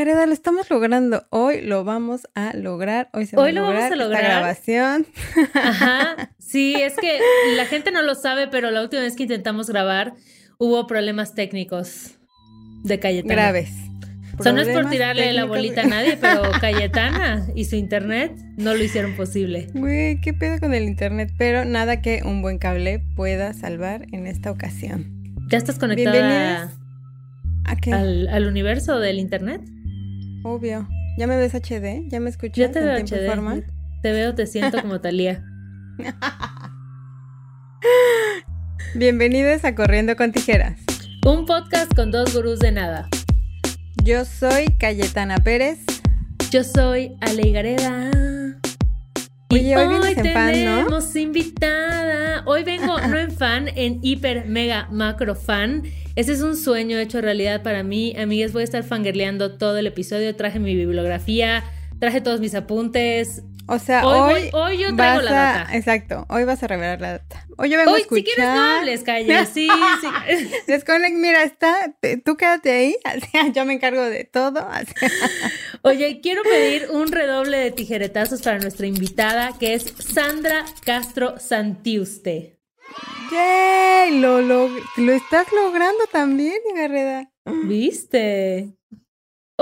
Gareda, lo estamos logrando. Hoy lo vamos a lograr. Hoy se va a lograr, vamos a lograr esta grabación. Ajá. Sí, es que la gente no lo sabe, pero la última vez que intentamos grabar hubo problemas técnicos de Cayetana. Graves. O sea, no es por tirarle la bolita a nadie, pero Cayetana y su internet no lo hicieron posible. Güey, qué pedo con el internet, pero nada que un buen cable pueda salvar en esta ocasión. ¿Ya estás conectada ¿A qué? Al, universo del internet? Obvio. ¿Ya me ves HD? ¿Ya me escuchas? Ya te veo HD. Forma? Te veo, te siento como Talía. Bienvenidos a Corriendo con Tijeras. Un podcast con dos gurús de nada. Yo soy Cayetana Pérez. Yo soy Ale Gareda. Oye, hoy, hoy en fan, tenemos invitada. Hoy vengo no en fan, en hiper, mega, macro fan. Ese es un sueño hecho realidad para mí. Amigas, voy a estar fangirleando todo el episodio. Traje mi bibliografía, traje todos mis apuntes. O sea, hoy, hoy, yo traigo la data. Exacto, hoy vas a revelar la data. Hoy yo vengo a escuchar. si quieres no hables, calle. Sí, sí. Desconect, mira, está, tú quédate ahí, yo me encargo de todo. Oye, quiero pedir un redoble de tijeretazos para nuestra invitada, que es Sandra Castro Santiuste. ¡Yay! Lo, lo, lo estás logrando también, Garreda. ¿Viste?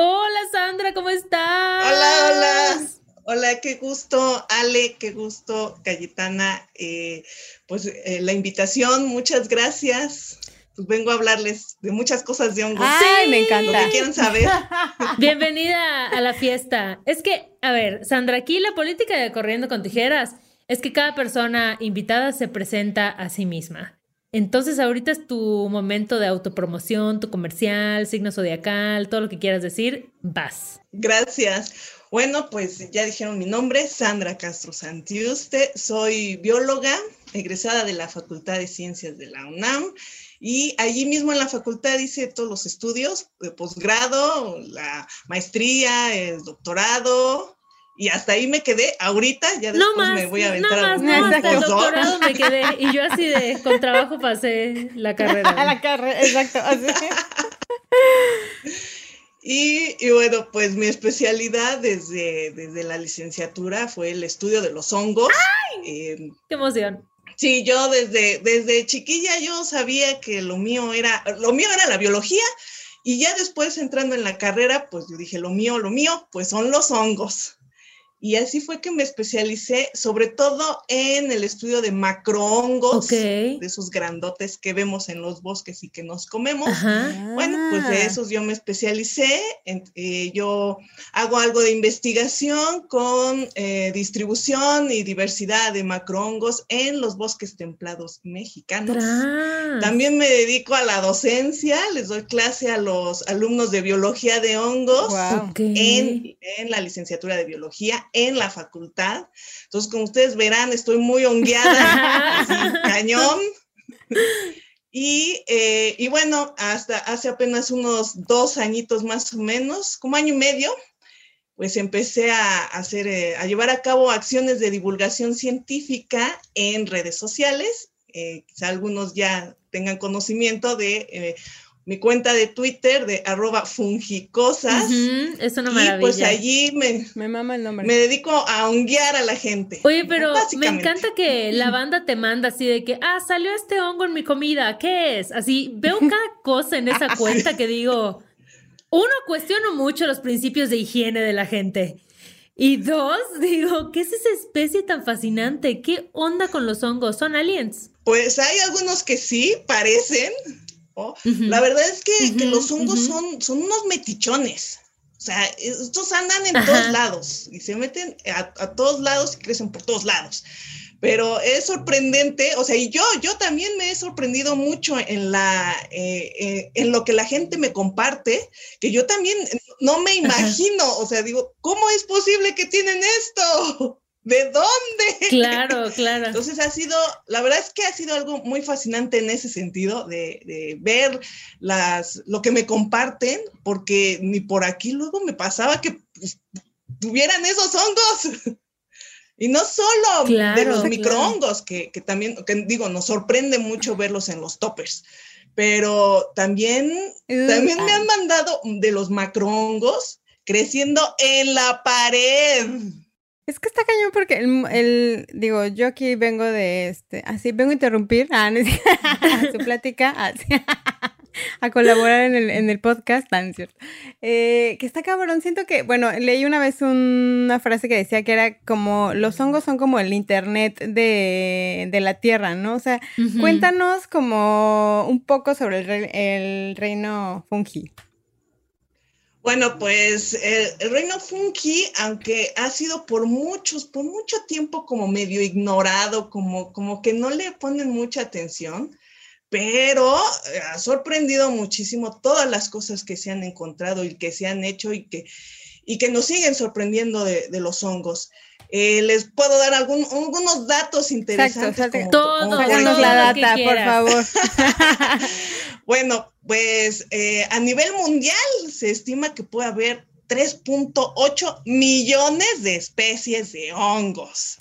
Hola Sandra, ¿cómo estás? Hola, hola. Hola, qué gusto, Ale, qué gusto, Cayetana. Eh, pues eh, la invitación, muchas gracias. Pues vengo a hablarles de muchas cosas de hongos. Sí, me encanta. Lo que quieran saber. Bienvenida a la fiesta. Es que, a ver, Sandra, aquí la política de Corriendo con Tijeras es que cada persona invitada se presenta a sí misma. Entonces ahorita es tu momento de autopromoción, tu comercial, signo zodiacal, todo lo que quieras decir, vas. Gracias. Bueno, pues ya dijeron mi nombre, Sandra Castro Santiuste, soy bióloga, egresada de la Facultad de Ciencias de la UNAM y allí mismo en la facultad hice todos los estudios de posgrado, la maestría, el doctorado, y hasta ahí me quedé. Ahorita ya después me voy a aventar no más, no, el doctorado me quedé. Y yo así de, con trabajo pasé la carrera. la carrera, exacto. Y, y, bueno, pues mi especialidad desde, desde la licenciatura fue el estudio de los hongos. ¡Ay! Em, ¡Qué emoción! Sí, yo desde, desde chiquilla yo sabía que lo mío era, lo mío era la biología, y ya después entrando en la carrera, pues yo dije, lo mío, lo mío, pues son los hongos. Y así fue que me especialicé sobre todo en el estudio de macrohongos, de esos grandotes que vemos en los bosques y que nos comemos. Bueno, pues de ah. esos yo me especialicé. Eh, yo hago algo de investigación con eh, distribución y diversidad de macrohongos en los bosques templados mexicanos. También me dedico a la docencia, les doy clase a los alumnos de biología de hongos en, en la licenciatura de biología en la facultad. Entonces, como ustedes verán, estoy muy hongueada, cañón. Y, eh, y, bueno, hasta hace apenas unos dos añitos más o menos, como año y medio, pues empecé a hacer, eh, a llevar a cabo acciones de divulgación científica en redes sociales. Eh, quizá algunos ya tengan conocimiento de mi cuenta de Twitter de arroba fungicosas. es una maravilla. Y pues allí me, me mama el nombre. Me dedico a honguear a la gente. Oye, pero me encanta que la banda te manda así de que, ah, salió este hongo en mi comida, ¿qué es? Así, veo cada cosa en esa cuenta que digo, uno, cuestiono mucho los principios de higiene de la gente. Y dos, digo, ¿qué es esa especie tan fascinante? ¿Qué onda con los hongos? ¿Son aliens? Pues hay algunos que sí, parecen, la verdad es que, los hongos son, son unos metichones. O sea, estos andan en todos lados y se meten a, todos lados y crecen por todos lados. Pero es sorprendente, o sea, y yo, yo también me he sorprendido mucho en la, eh, eh, en lo que la gente me comparte, que yo también no me imagino, o sea, digo, ¿cómo es posible que tienen esto? ¿De dónde? Claro, claro. Entonces ha sido, la verdad es que ha sido algo muy fascinante en ese sentido, de, ver las, lo que me comparten, porque ni por aquí luego me pasaba que pues, tuvieran esos hongos. Y no solo de los microhongos, que, que, también, que digo, nos sorprende mucho verlos en los toppers, pero también, también me han mandado de los macrohongos creciendo en la pared. Es que está cañón porque el, digo, yo aquí vengo de este, así vengo a interrumpir ah, a su plática, a colaborar en el, en el podcast, tan cierto. Eh, que está cabrón, siento que, bueno, leí una vez una frase que decía que era como, los hongos son como el internet de, de la tierra, ¿no? O sea, cuéntanos como un poco sobre el, el reino fungi. Bueno, pues el, reino fungi, aunque ha sido por muchos, por mucho tiempo como medio ignorado, como, como que no le ponen mucha atención, pero eh, ha sorprendido muchísimo todas las cosas que se han encontrado y que se han hecho y que, y que nos siguen sorprendiendo de, los hongos. Eh, les puedo dar algunos datos interesantes. Exacto, la data, por favor. bueno, pues eh, a nivel mundial se estima que puede haber 3.8 millones de especies de hongos,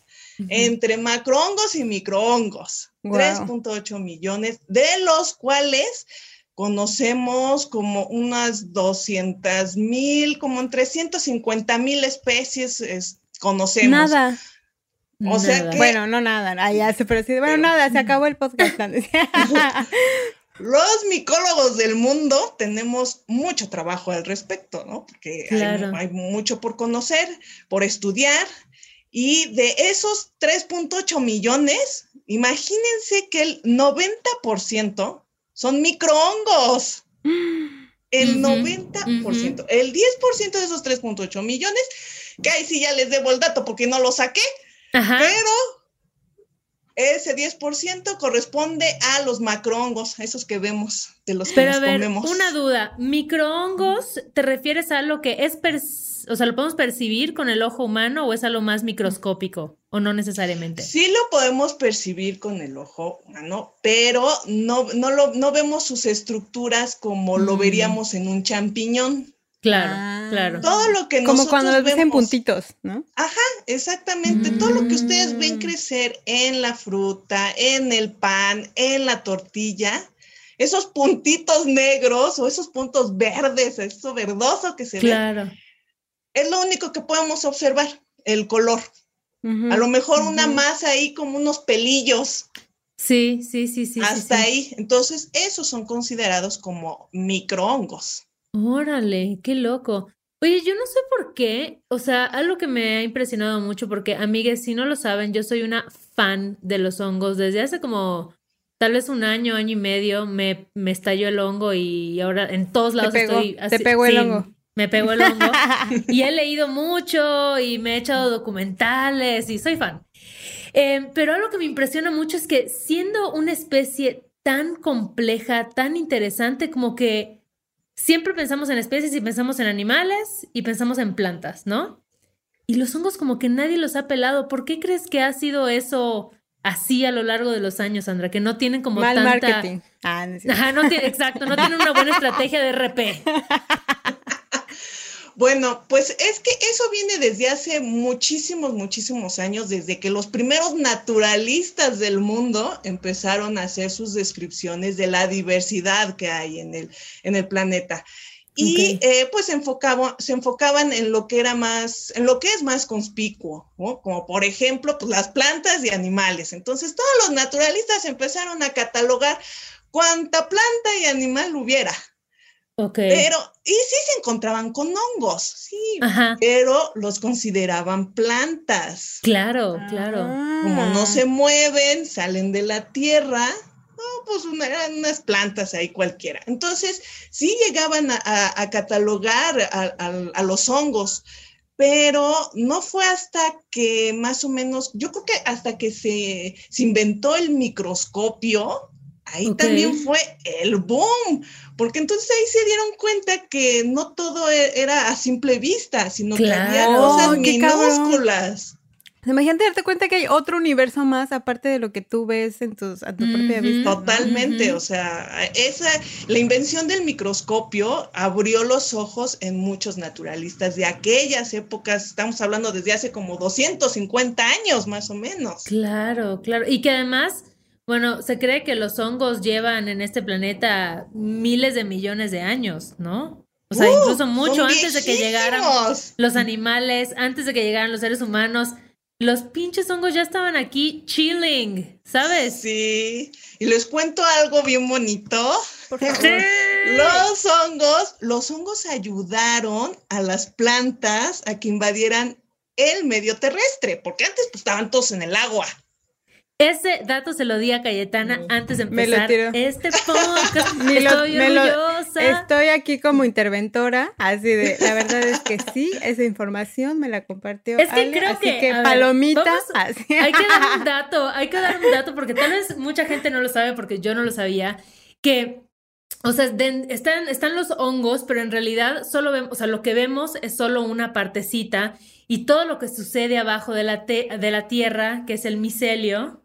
entre macrohongos y microhongos. 3.8 millones, de los cuales conocemos como unas 200 mil, como en 350 mil especies conocemos. Nada. O sea que, bueno, no nada, ah, ya se pero bueno, nada, se acabó el podcast. Los micólogos del mundo tenemos mucho trabajo al respecto, ¿no? Porque hay, mucho por conocer, por estudiar, y de esos 3.8 millones, imagínense que el 90% son microhongos. El 90%, el 10% de esos 3.8 millones, que ahí sí ya les debo el dato porque no lo saqué, pero ese 10% corresponde a los macrohongos, esos que vemos, de los que Pero a ver, Una duda, ¿microhongos te refieres a algo que es, o sea, lo podemos percibir con el ojo humano o es algo más microscópico o no necesariamente? Sí lo podemos percibir con el ojo humano, pero no, no, lo, no vemos sus estructuras como lo mm. veríamos en un champiñón. Claro, ah. claro. Todo lo que Como cuando los ven en puntitos, ¿no? Ajá, exactamente. Todo lo que ustedes ven mm. crecer en la fruta, en el pan, en la tortilla, esos puntitos negros o esos puntos verdes, eso verdoso que se ve. Es lo único que podemos observar, el color. A lo mejor una masa ahí como unos pelillos. Sí, sí, sí, sí. Hasta ahí. Entonces, esos son considerados como microhongos. Órale, qué loco. Oye, yo no sé por qué, o sea, algo que me ha impresionado mucho, porque amigues, si no lo saben, yo soy una fan de los hongos. Desde hace como tal vez un año, año y medio, me, me estalló el hongo y ahora en todos lados estoy así. Te pegó el hongo. Me pegó el hongo. y he leído mucho y me he echado documentales y soy fan. Em, pero algo que me impresiona mucho es que siendo una especie tan compleja, tan interesante, como que siempre pensamos en especies y pensamos en animales y pensamos en plantas, ¿no? Y los hongos como que nadie los ha pelado. ¿Por qué crees que ha sido eso así a lo largo de los años, Sandra? Que no tienen como Mal tanta... marketing. Ah, no Ajá, no tiene, exacto, no tienen una buena estrategia de RP. Bueno, pues es que eso viene desde hace muchísimos, muchísimos años, desde que los primeros naturalistas del mundo empezaron a hacer sus descripciones de la diversidad que hay en el, en el planeta. Y eh, pues se, se enfocaban en lo que era más, en lo que es más conspicuo, como por ejemplo pues, las plantas y animales. Entonces todos los naturalistas empezaron a catalogar cuánta planta y animal hubiera. Pero, y sí se encontraban con hongos, sí, pero los consideraban plantas. Claro, claro. Como no se mueven, salen de la tierra, no, pues eran unas plantas ahí cualquiera. Entonces, sí llegaban a, catalogar a, los hongos, pero no fue hasta que más o menos, yo creo que hasta que se, se inventó el microscopio, ahí también fue el boom, porque entonces ahí se dieron cuenta que no todo e-, era a simple vista, sino que había cosas minúsculas. Imagínate darte cuenta que hay otro universo más aparte de lo que tú ves en tus, a tu propia vista. Totalmente, o sea, esa, la invención del microscopio abrió los ojos en muchos naturalistas de aquellas épocas, estamos hablando desde hace como 250 años más o menos. Claro, claro, y que además bueno, se cree que los hongos llevan en este planeta miles de millones de años, ¿no? O sea, Uh, incluso mucho antes de que llegaran los animales, antes de que llegaran los seres humanos, los pinches hongos ya estaban aquí chilling, ¿sabes? Sí. Y les cuento algo bien bonito. Por favor. Los hongos, los hongos ayudaron a las plantas a que invadieran el medio terrestre, porque antes pues, estaban todos en el agua. Ese dato se lo di a Cayetana antes de Me lo empezar tiró. este podcast. Lo- Estoy me lo- orgullosa. Estoy aquí como interventora, así de, la verdad es que sí, esa información me la compartió Es que Ale, creo así que, que ver, palomita, vamos-. Hay que dar un dato, hay que dar un dato porque tal vez mucha gente no lo sabe porque yo no lo sabía, que, o sea, de- están, están los hongos, pero en realidad solo vemos, o sea, lo que vemos es solo una partecita y todo lo que sucede abajo de la, te- de la tierra, que es el micelio,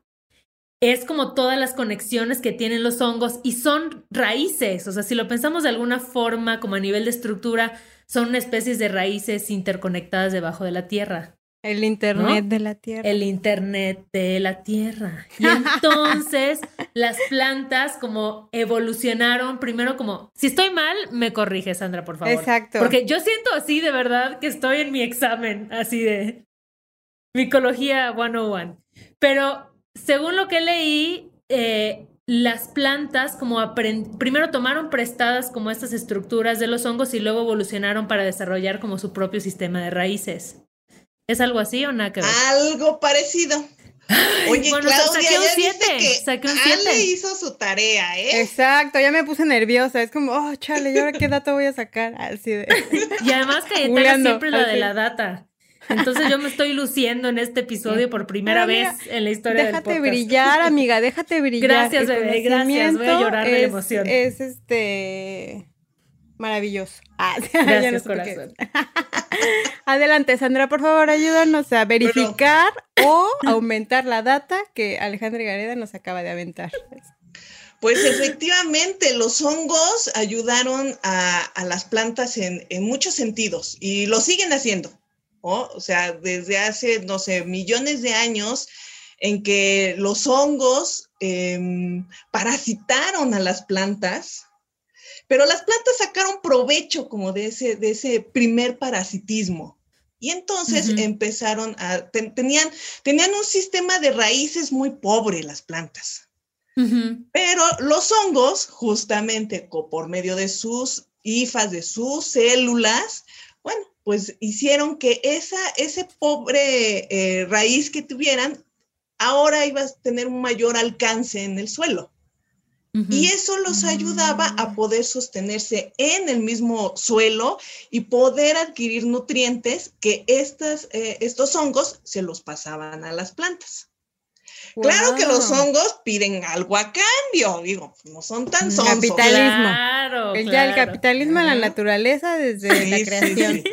es como todas las conexiones que tienen los hongos y son raíces, o sea, si lo pensamos de alguna forma, como a nivel de estructura, son una especie de raíces interconectadas debajo de la tierra El internet de la tierra. el internet de la tierra. Y entonces las plantas como evolucionaron primero como, si estoy mal, me corrige Sandra, por favor. Exacto. Porque yo siento así de verdad que estoy en mi examen, así de micología 101. Pero según lo que leí, eh, las plantas como primero tomaron prestadas como estas estructuras de los hongos y luego evolucionaron para desarrollar como su propio sistema de raíces. ¿Es algo así o nada que ver? Algo parecido. Oye, bueno, Claudia, saqué un ya siete, viste que saqué un Ale siete. hizo su tarea, ¿eh? Exacto, ya me puse nerviosa, es como, oh, chale, ¿y ahora qué dato voy a sacar? Así de... Y además Cayetana siempre la de la data. Entonces yo me estoy luciendo en este episodio por primera vez en la historia del Déjate podcast. brillar, amiga, déjate brillar. Gracias, El bebé, gracias, voy a llorar de la emoción. Es, es, este maravilloso. Ah, Gracias, corazón. Adelante, Sandra, por favor, ayúdanos a verificar o aumentar la data que Alejandra Gareda nos acaba de aventar. Pues efectivamente, los hongos ayudaron a, a las plantas en, en muchos sentidos y lo siguen haciendo. ¿No? O sea, desde hace, no sé, millones de años en que los hongos em, parasitaron a las plantas, pero las plantas sacaron provecho como de ese, de ese primer parasitismo. Y entonces empezaron a, ten- tenían, tenían un sistema de raíces muy pobre las plantas. Pero los hongos, justamente por medio de sus hifas, de sus células, bueno, pues hicieron que esa, ese pobre eh, raíz que tuvieran, ahora iba a tener un mayor alcance en el suelo. Y eso los ayudaba a poder sostenerse en el mismo suelo y poder adquirir nutrientes que estas, eh, estos hongos se los pasaban a las plantas. Claro que los hongos piden algo a cambio, digo, no son tan Mm, sonsos. capitalismo. Claro, El- Ya el capitalismo en la naturaleza desde Sí, la sí, creación. sí.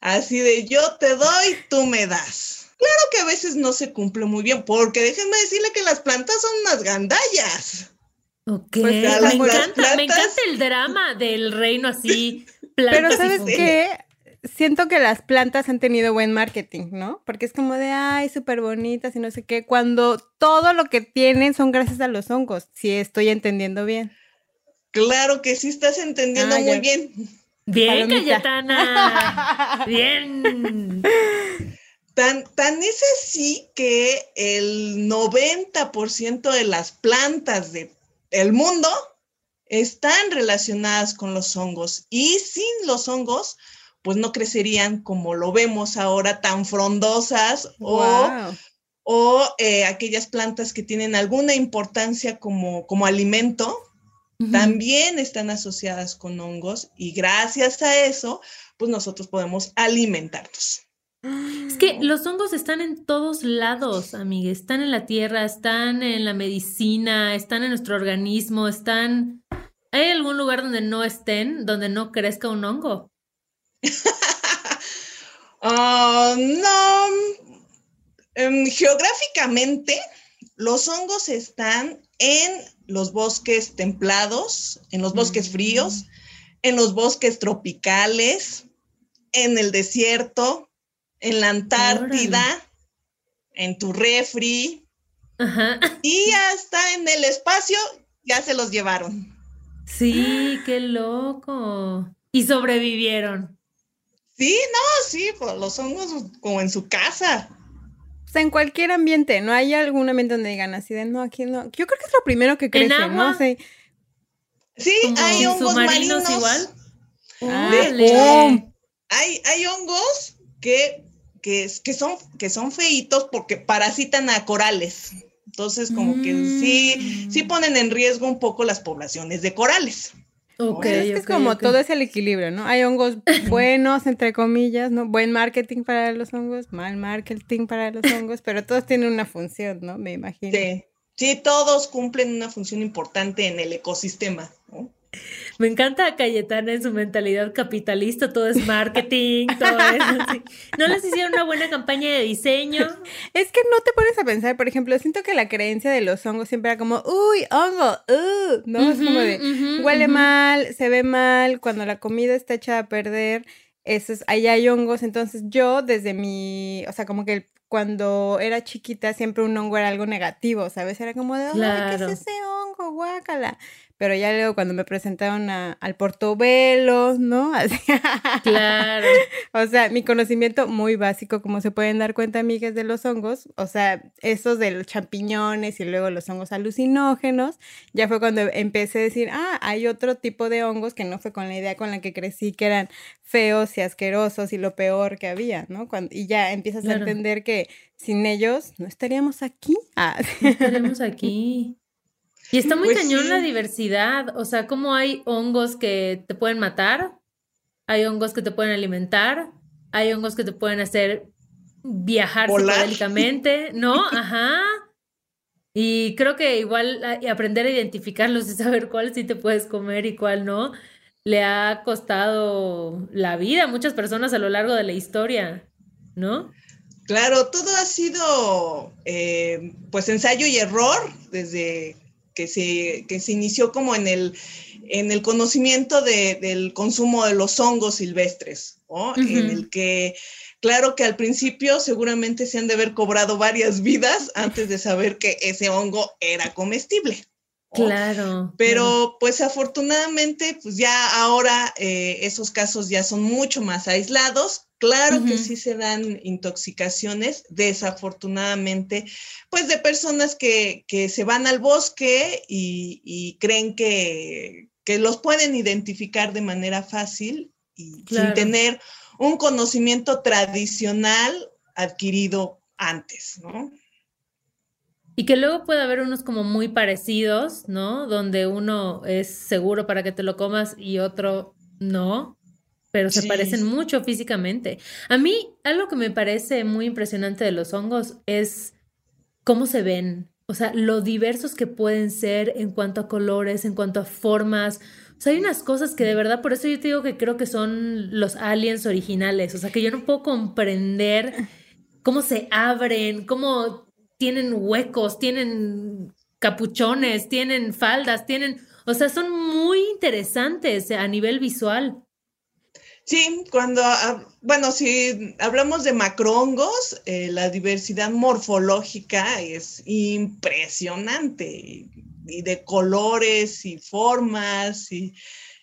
Así de yo te doy, tú me das. Claro que a veces no se cumple muy bien, porque déjenme decirle que las plantas son unas gandallas. Ok, Pues, me, las encanta, plantas- me encanta el drama del reino así. Pero ¿sabes qué? Siento que las plantas han tenido buen marketing, ¿no? Porque es como de, ay, súper bonitas y no sé qué, cuando todo lo que tienen son gracias a los hongos, si estoy entendiendo bien. Claro que sí estás entendiendo Ah, muy ya. bien. Bien, Palomita. Cayetana. Bien. Tan, tan es así que el 90% de las plantas de, del mundo están relacionadas con los hongos y sin los hongos, pues no crecerían como lo vemos ahora, tan frondosas o, o eh, aquellas plantas que tienen alguna importancia como, como alimento, también están asociadas con hongos y gracias a eso, pues nosotros podemos alimentarnos. Es que los hongos están en todos lados, amiga. Están en la tierra, están en la medicina, están en nuestro organismo, están... ¿Hay algún lugar donde no estén, donde no crezca un hongo? Ah, no, em, geográficamente los hongos están en los bosques templados, en los bosques Mm. fríos, en los bosques tropicales, en el desierto, en la Antártida, en tu refri Ajá. y hasta en el espacio ya se los llevaron. Sí, qué loco. Y sobrevivieron. Sí, no, sí, pues los hongos como en su casa. O sea, en cualquier ambiente, ¿no hay algún ambiente donde digan así de no, aquí no? Yo creo que es lo primero que crece, ¿no? Sí, sí hay hongos marinos igual. hay, hay hongos que, que, que, son, que son feitos porque parasitan a corales. Entonces, como que sí, sí mm. ponen en riesgo un poco las poblaciones de corales. Ok, es, como todo es el equilibrio, ¿no? Hay hongos buenos, entre comillas, ¿no? Buen marketing para los hongos, mal marketing para los hongos, pero todos tienen una función, ¿no? Me imagino. Sí, sí, todos cumplen una función importante en el ecosistema, ¿no? Me encanta Cayetana en su mentalidad capitalista, todo es marketing, todo eso. ¿No les hicieron una buena campaña de diseño? Es que no te pones a pensar, por ejemplo, siento que la creencia de los hongos siempre era como, uy, hongo, uh", ¿no? es como de, huele mal, se ve mal, cuando la comida está hecha a perder, eso es, ahí hay hongos. Entonces yo desde mi, o sea, como que cuando era chiquita siempre un hongo era algo negativo, ¿sabes? Era como de, ay, ¿qué es ese hongo? Guácala pero ya luego cuando me presentaron al portobelo, ¿no? Claro. o sea, mi conocimiento muy básico, como se pueden dar cuenta, amigas, de los hongos, o sea, esos de los champiñones y luego los hongos alucinógenos, ya fue cuando empecé a decir, ah, hay otro tipo de hongos que no fue con la idea con la que crecí, que eran feos y asquerosos y lo peor que había, ¿no? Cuando, y ya empiezas a entender que sin ellos no estaríamos aquí. Ah. No estaríamos aquí. Y está muy pues cañón la diversidad, o sea, como hay hongos que te pueden matar, hay hongos que te pueden alimentar, hay hongos que te pueden hacer viajar psicodélicamente, ¿no? Ajá. Y creo que igual aprender a identificarlos y saber cuál sí te puedes comer y cuál no, le ha costado la vida a muchas personas a lo largo de la historia, ¿no? Claro, todo ha sido eh, pues ensayo y error desde que se, que se inició como en el, en el conocimiento del consumo de los hongos silvestres, en el que, claro que al principio seguramente se han de haber cobrado varias vidas antes de saber que ese hongo era comestible. Claro. Pero pues afortunadamente, pues ya ahora eh, esos casos ya son mucho más aislados. Claro que sí se dan intoxicaciones, desafortunadamente, pues de personas que, se van al bosque y, creen que, los pueden identificar de manera fácil y sin tener un conocimiento tradicional adquirido antes, ¿no? Y que luego puede haber unos como muy parecidos, ¿no? Donde uno es seguro para que te lo comas y otro no, pero se parecen mucho físicamente. A mí, algo que me parece muy impresionante de los hongos es cómo se ven, o sea, lo diversos que pueden ser en cuanto a colores, en cuanto a formas. O sea, hay unas cosas que de verdad, por eso yo te digo que creo que son los aliens originales, o sea, que yo no puedo comprender cómo se abren, cómo tienen huecos, tienen capuchones, tienen faldas, tienen, o sea, son muy interesantes a nivel visual. Sí, cuando, ah, bueno, si hablamos de macrohongos, eh, la diversidad morfológica es impresionante y de colores y formas y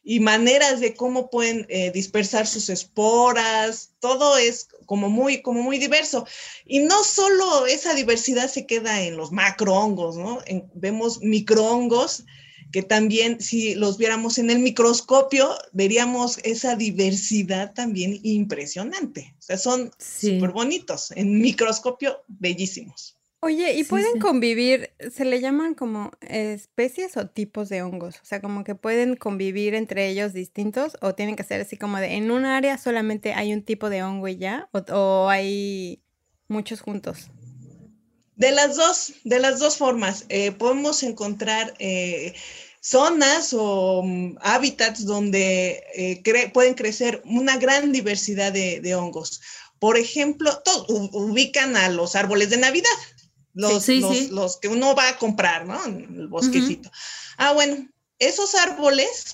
y maneras de cómo pueden eh, dispersar sus esporas, todo es como muy, como muy diverso. Y no solo esa diversidad se queda en los macrohongos, ¿no? vemos microhongos que también si los viéramos en el microscopio, veríamos esa diversidad también impresionante. O sea, son súper bonitos, en microscopio bellísimos. Oye, ¿y pueden convivir, se le llaman como especies o tipos de hongos? O sea, como que pueden convivir entre ellos distintos o tienen que ser así como de, en un área solamente hay un tipo de hongo y ya, o, hay muchos juntos. De las dos, de las dos formas, eh, podemos encontrar eh, zonas o mm, hábitats donde eh, pueden crecer una gran diversidad de, hongos. Por ejemplo, ubican a los árboles de Navidad los, los, que uno va a comprar, ¿no? En el bosquecito. Ah, bueno, esos árboles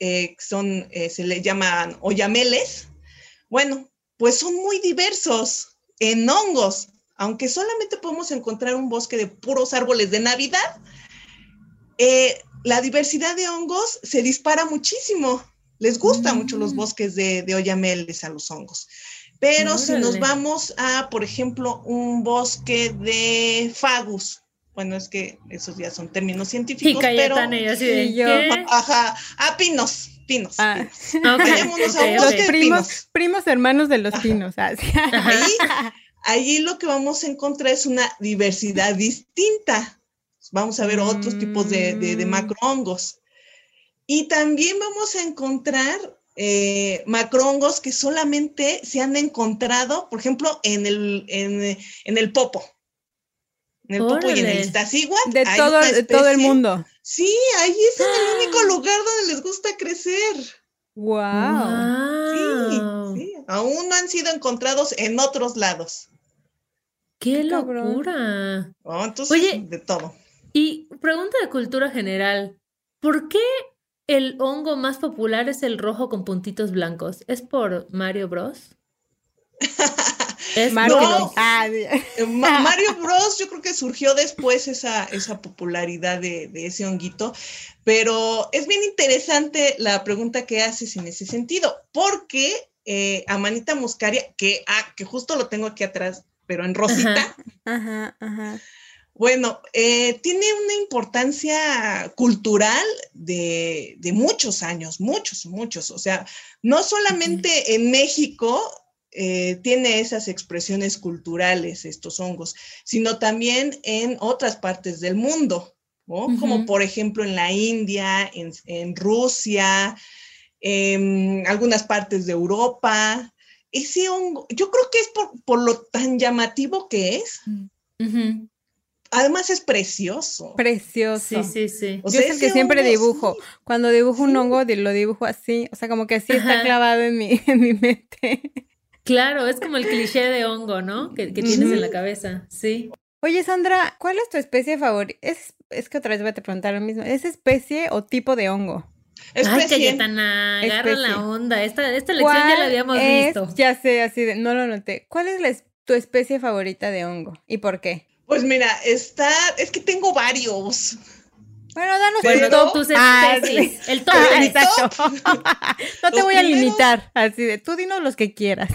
eh, son, eh, se le llaman oyameles, bueno, pues son muy diversos en hongos, aunque solamente podemos encontrar un bosque de puros árboles de Navidad, eh, la diversidad de hongos se dispara muchísimo. Les gustan mucho los bosques de, de oyameles a los hongos. Pero si nos vamos a, por ejemplo, un bosque de fagus, bueno, es que esos ya son términos Y científicos, pero Cayetana y así de Y yo- ¿qué? ajá, a pinos, pinos. Ah, pinos. Ok, Vayámonos a un ok, los bosque ok. de primos, pinos. primos hermanos de los pinos. ah, sí. Ajá. Ahí, allí lo que vamos a encontrar es una diversidad distinta. Vamos a ver otros tipos de, de, de Mm. macrohongos. Y también vamos a encontrar eh, macrohongos que solamente se han encontrado, por ejemplo, en el, en, en el popo. En el popo y en el. Iztaccíhuatl De hay todo, una de todo el mundo. Sí, ahí es en el único lugar donde les gusta crecer. Wow. Sí, Wow. sí. Aún no han sido encontrados en otros lados. ¡Qué locura! Oh, entonces, Oye. de todo. Y pregunta de cultura general. ¿Por qué el hongo más popular es el rojo con puntitos blancos? ¿Es por Mario Bros? ¿Es Mario No. Bros. Ah, Mario Bros. yo creo que surgió después esa, esa popularidad de, de ese honguito, pero es bien interesante la pregunta que haces en ese sentido, porque eh, Amanita muscaria, que, ah, que justo lo tengo aquí atrás, pero en rosita, Ajá, ajá. Bueno, eh, tiene una importancia cultural de, de muchos años, muchos, muchos. O sea, no solamente en México eh, tiene esas expresiones culturales estos hongos, sino también en otras partes del mundo, ¿no? Como por ejemplo en la India, en, en Rusia, en algunas partes de Europa. Ese hongo, yo creo que es por, por lo tan llamativo que es. Ujú. Además es precioso. Precioso. Sí, sí, sí. O Yo sea, es el que siempre hongo, dibujo. sí. Cuando dibujo un hongo, lo dibujo así. O sea, como que así está clavado en mi, en mi mente. Claro, es como el cliché de hongo, ¿no? Que, que tienes en la cabeza. Sí. Oye, Sandra, ¿cuál es tu especie favorita? Es, es que otra vez voy a te preguntar lo mismo. ¿Es especie o tipo de hongo? Ay, Especie. Cayetana, agarra la Especie. onda. Esta, esta lección ya la ¿Cuál habíamos es- visto. Ya sé, así de, no lo noté. ¿Cuál es la es- tu especie favorita de hongo? ¿Y por qué? Pues mira, está, es que tengo varios. Bueno, danos Pero- el top. tus Ah, sí. El top Ah, no te Los voy a primeros- limitar. Así de, tú dinos los que quieras.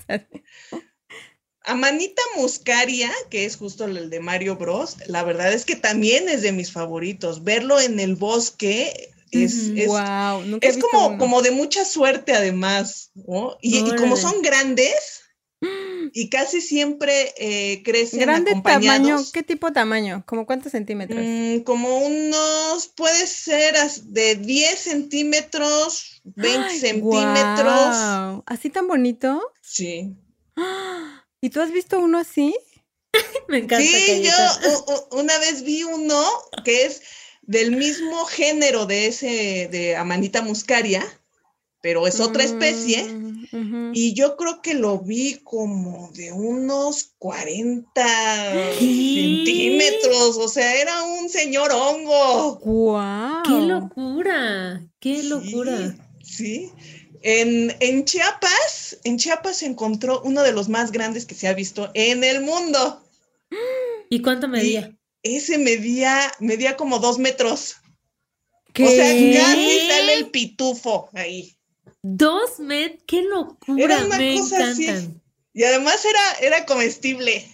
Amanita muscaria, que es justo el de Mario Bros, la verdad es que también es de mis favoritos. Verlo en el bosque es, es, wow, nunca es como, como de mucha suerte además, ¿no? Y, y como son grandes y casi siempre eh, crecen Grande tamaño, acompañados. ¿qué tipo de tamaño? ¿Como cuántos centímetros? Mm, como unos, puede ser de 10 centímetros, 20 Ay, centímetros. guau, ¿Así tan bonito? Sí. ¿Y tú has visto uno así? Me encanta. Sí, yo una vez vi uno que es del mismo género de ese, de Amanita muscaria, pero es otra especie. Mm, Y yo creo que lo vi como de unos 40 ¿Qué? centímetros, o sea, era un señor hongo. Guau. ¡Qué locura! ¡Qué locura! Sí. sí. En, en Chiapas, en Chiapas se encontró uno de los más grandes que se ha visto en el mundo. ¿Y cuánto medía? Ese medía, medía como dos metros. ¿Qué? O sea, casi sale el pitufo ahí. Dos met, qué locura, Era una me cosa así. Y además era, era comestible.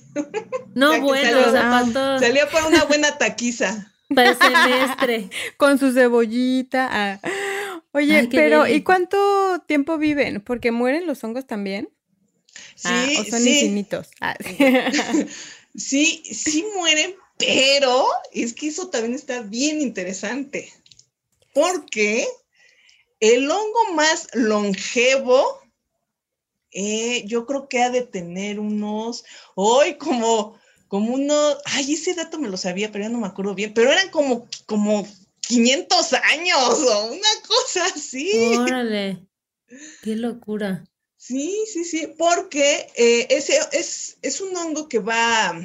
No, O sea, que bueno, salió- o sea, para todo, Salía para una buena taquiza. para el semestre. Con su cebollita. ah. Oye, Ay, pero. ¿y cuánto tiempo viven? ¿Porque mueren los hongos también? Sí, Ah, ¿O son sí, infinitos? Ah, sí. sí, sí mueren, pero es que eso también está bien interesante. Porque el hongo más longevo, eh, yo creo que ha de tener unos, hoy como, como unos, ay, ese dato me lo sabía, pero ya no me acuerdo bien, pero eran como, como 500 años o una cosa así. Órale, qué locura. Sí, sí, sí, porque eh, ese es, es un hongo que va,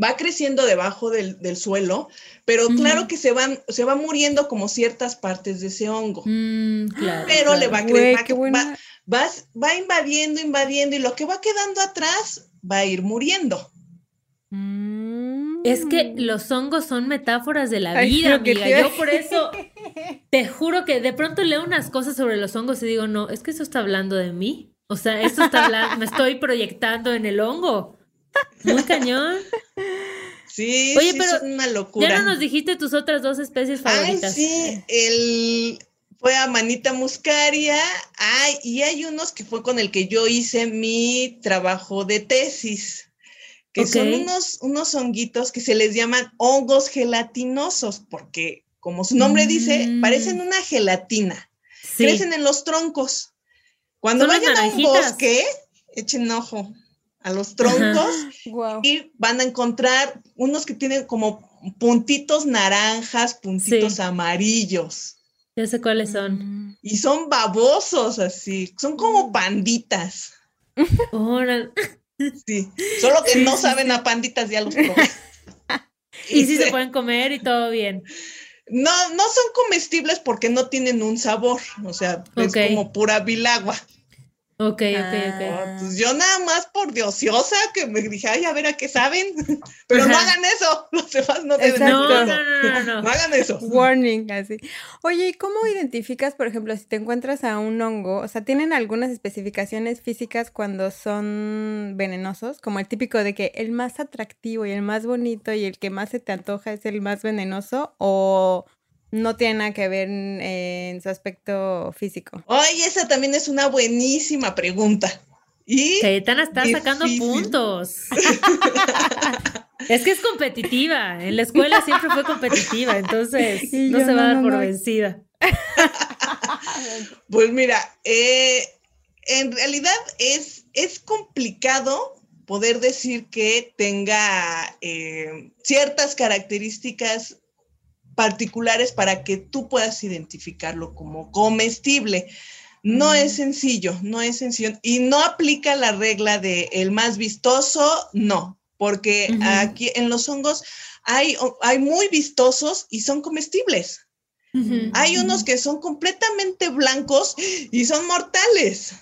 va creciendo debajo del, del suelo, pero claro que se van, se va muriendo como ciertas partes de ese hongo. Mm, claro. Pero le va a Güey, cre- qué va- buena. va, va invadiendo, invadiendo, y lo que va quedando atrás va a ir muriendo. Mm. Es que los hongos son metáforas de la Ay, vida, te amiga. Yo por eso, te juro que de pronto leo unas cosas sobre los hongos y digo, no, es que eso está hablando de mí. O sea, esto está hablando, me estoy proyectando en el hongo. Muy cañón. Sí, Oye, pero es una locura. Ya no nos dijiste tus otras dos especies favoritas. sí, el fue a Manita Muscaria. Ay, y hay unos que fue con el que yo hice mi trabajo de tesis que son unos, unos honguitos que se les llaman hongos gelatinosos, porque como su nombre dice, mm. parecen una gelatina. Crecen en los troncos. Cuando vayan a un bosque, echen ojo a los troncos y van a encontrar unos que tienen como puntitos naranjas, puntitos amarillos. Ya sé cuáles son. Y son babosos así, son como mm. panditas. Sí, solo que no saben a panditas, ya los probé. y sí se pueden comer y todo bien. No, no son comestibles porque no tienen un sabor, o sea, es como pura bilagua. Ok, ok, ok. Ah, pues yo nada más por diociosa que me dije, ay, a ver a qué saben. Pero no hagan eso. Los demás no deben no, no, no, no, no, hagan eso. Warning, así. Oye, ¿y cómo identificas, por ejemplo, si te encuentras a un hongo? O sea, ¿tienen algunas especificaciones físicas cuando son venenosos? Como el típico de que el más atractivo y el más bonito y el que más se te antoja es el más venenoso. ¿O no tiene nada que ver en, su aspecto físico. Ay, esa también es una buenísima pregunta. Y Cayetana está sacando puntos. es que es competitiva. En la escuela siempre fue competitiva, entonces no se va a dar por vencida. pues mira, eh, en realidad es, es complicado poder decir que tenga eh, ciertas características particulares para que tú puedas identificarlo como comestible. No mm. es sencillo, no es sencillo. Y no aplica la regla de el más vistoso, no, porque aquí en los hongos hay, hay muy vistosos y son comestibles. Hay unos que son completamente blancos y son mortales.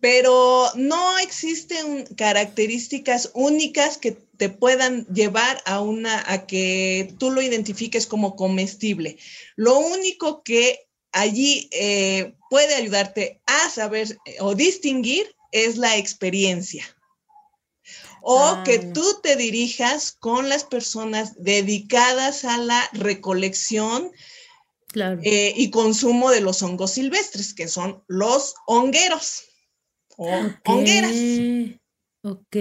Pero no existen características únicas que te puedan llevar a una a que tú lo identifiques como comestible. Lo único que allí eh, puede ayudarte a saber eh, o distinguir es la experiencia. O ah, que tú te dirijas con las personas dedicadas a la recolección eh, y consumo de los hongos silvestres, que son los hongueros o hongueras. Ok.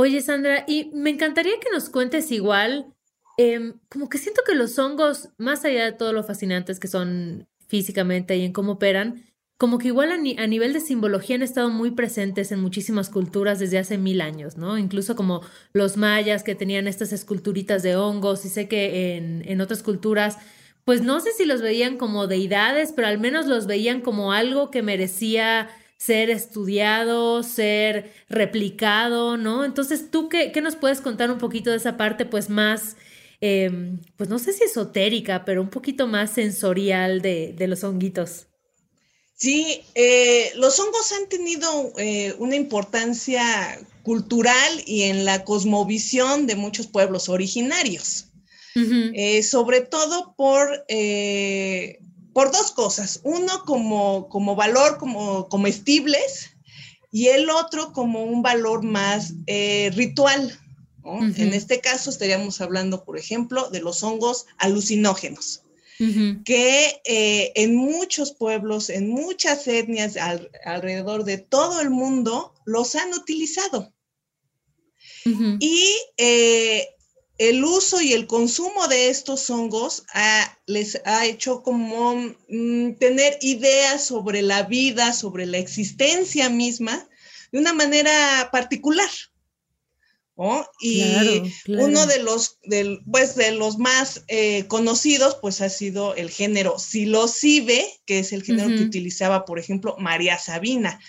Oye, Sandra, y me encantaría que nos cuentes igual, em, como que siento que los hongos, más allá de todo lo fascinantes que son físicamente y en cómo operan, como que igual a, nivel de simbología han estado muy presentes en muchísimas culturas desde hace mil años, ¿no? Incluso como los mayas que tenían estas esculturitas de hongos, y sé que en, en otras culturas, pues no sé si los veían como deidades, pero al menos los veían como algo que merecía ser estudiado, ser replicado, ¿no? Entonces, ¿tú qué, nos puedes contar un poquito de esa parte, pues más, em, pues no sé si esotérica, pero un poquito más sensorial de, los honguitos? Sí, eh, los hongos han tenido eh, una importancia cultural y en la cosmovisión de muchos pueblos originarios, eh, sobre todo por por dos cosas. Uno como, como valor, como comestibles, y el otro como un valor más eh, ritual. En este caso estaríamos hablando, por ejemplo, de los hongos alucinógenos, que eh, en muchos pueblos, en muchas etnias alrededor de todo el mundo, los han utilizado. Y eh, el uso y el consumo de estos hongos les ha hecho como mm, tener ideas sobre la vida, sobre la existencia misma, de una manera particular. Y uno de los, pues, de los más eh, conocidos, pues ha sido el género psilocibe, que es el género que utilizaba, por ejemplo, María Sabina.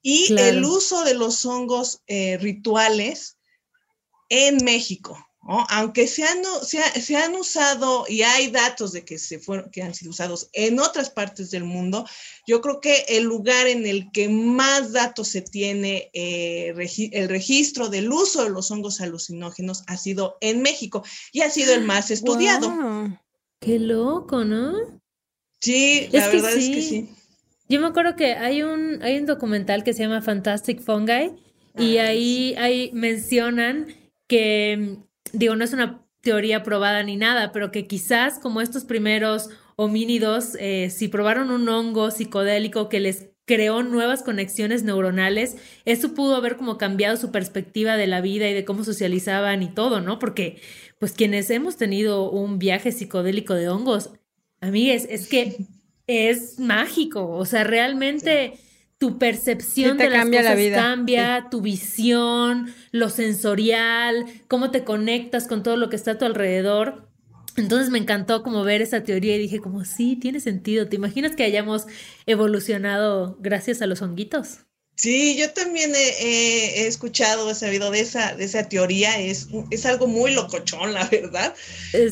Y el uso de los hongos eh, rituales en México. Aunque se han, se, han, usado y hay datos de que, se fueron, que han sido usados en otras partes del mundo, yo creo que el lugar en el que más datos se tiene eh, el registro del uso de los hongos alucinógenos ha sido en México y ha sido el más estudiado. Qué loco, ¿no? Sí, la verdad es que sí. Yo me acuerdo que hay un, hay un documental que se llama Fantastic Fungi y ahí, ahí mencionan que, digo, no es una teoría probada ni nada, pero que quizás como estos primeros homínidos, eh, si probaron un hongo psicodélico que les creó nuevas conexiones neuronales, eso pudo haber como cambiado su perspectiva de la vida y de cómo socializaban y todo, ¿no? Porque pues quienes hemos tenido un viaje psicodélico de hongos, a mí es, es que es mágico, o sea, realmente tu percepción de las cosas cambia, tu visión, lo sensorial, cómo te conectas con todo lo que está a tu alrededor. Entonces me encantó como ver esa teoría y dije como, sí, tiene sentido. ¿Te imaginas que hayamos evolucionado gracias a los honguitos? Sí, yo también he, escuchado, he sabido de esa, de esa teoría, es, es algo muy locochón, la verdad.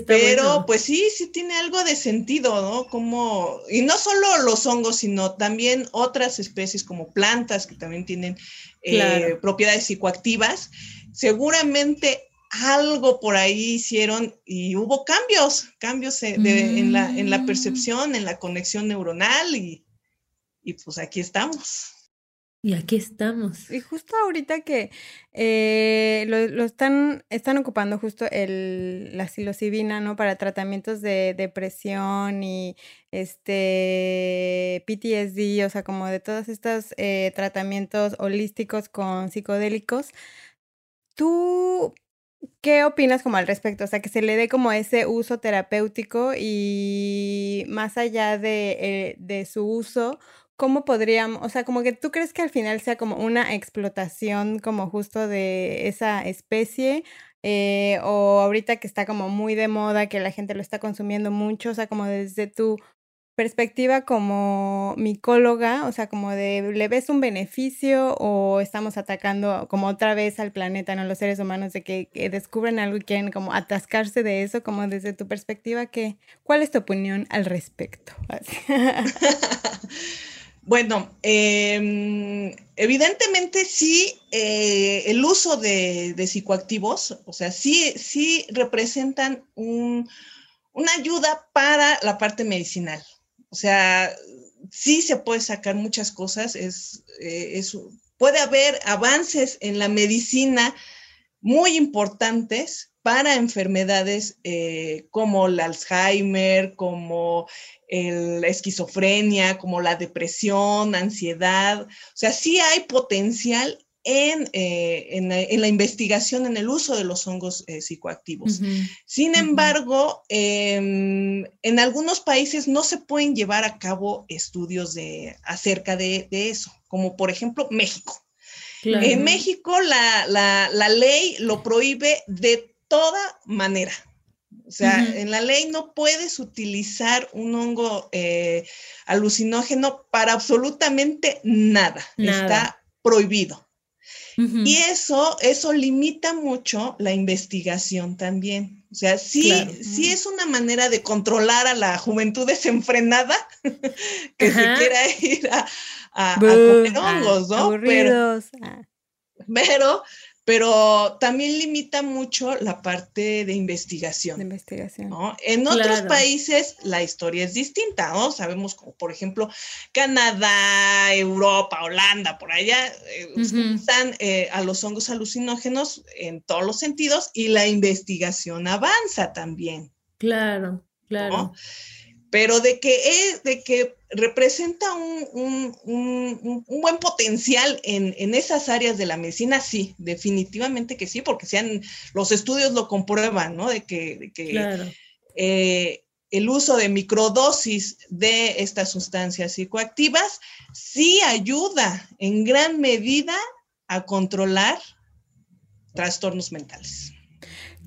Pero pues sí, sí tiene algo de sentido, ¿no? Como, y no solo los hongos, sino también otras especies como plantas que también tienen eh, propiedades psicoactivas. Seguramente algo por ahí hicieron y hubo cambios, cambios en, la, en la mm. percepción, en la conexión neuronal y, y pues aquí estamos. Y aquí estamos. Y justo ahorita que eh, lo, están, están ocupando justo el, la psilocibina, ¿no? Para tratamientos de depresión y este PTSD, o sea, como de todos estos eh, tratamientos holísticos con psicodélicos. ¿Tú qué opinas como al respecto? O sea, que se le dé como ese uso terapéutico y más allá de, eh, de su uso, ¿cómo podríamos, o sea, como que tú crees que al final sea como una explotación como justo de esa especie? Eh, o ahorita que está como muy de moda, que la gente lo está consumiendo mucho, o sea, como desde tu perspectiva como micóloga, o sea, como de, ¿le ves un beneficio o estamos atacando como otra vez al planeta, no los seres humanos, de que, descubren algo y quieren como atascarse de eso, como desde tu perspectiva, que, ¿cuál es tu opinión al respecto? Bueno, em, evidentemente sí, eh, el uso de, psicoactivos, o sea, sí, sí representan una ayuda para la parte medicinal. O sea, sí se puede sacar muchas cosas, es, eh, puede haber avances en la medicina muy importantes para enfermedades eh, como el Alzheimer, como la esquizofrenia, como la depresión, ansiedad. O sea, sí hay potencial en, eh, en, la, investigación, en el uso de los hongos eh, psicoactivos. Sin embargo, em, en algunos países no se pueden llevar a cabo estudios de, acerca de, eso, como por ejemplo México. En México la, la ley lo prohíbe de toda manera. O sea, en la ley no puedes utilizar un hongo eh, alucinógeno para absolutamente nada. Está prohibido. Y eso, eso limita mucho la investigación también. O sea, sí, sí es una manera de controlar a la juventud desenfrenada que se quiera ir a, comer ah, hongos, ¿no? Aburridos. Ah. pero pero también limita mucho la parte de investigación. De investigación. En otros países la historia es distinta, ¿no? Sabemos como por ejemplo Canadá, Europa, Holanda, por allá, eh, usan eh, a los hongos alucinógenos en todos los sentidos y la investigación avanza también. Claro, claro pero de que, es, de que representa un, buen potencial en, esas áreas de la medicina, sí, definitivamente que sí, porque sean, los estudios lo comprueban, ¿no? De que, eh, el uso de microdosis de estas sustancias psicoactivas sí ayuda en gran medida a controlar trastornos mentales.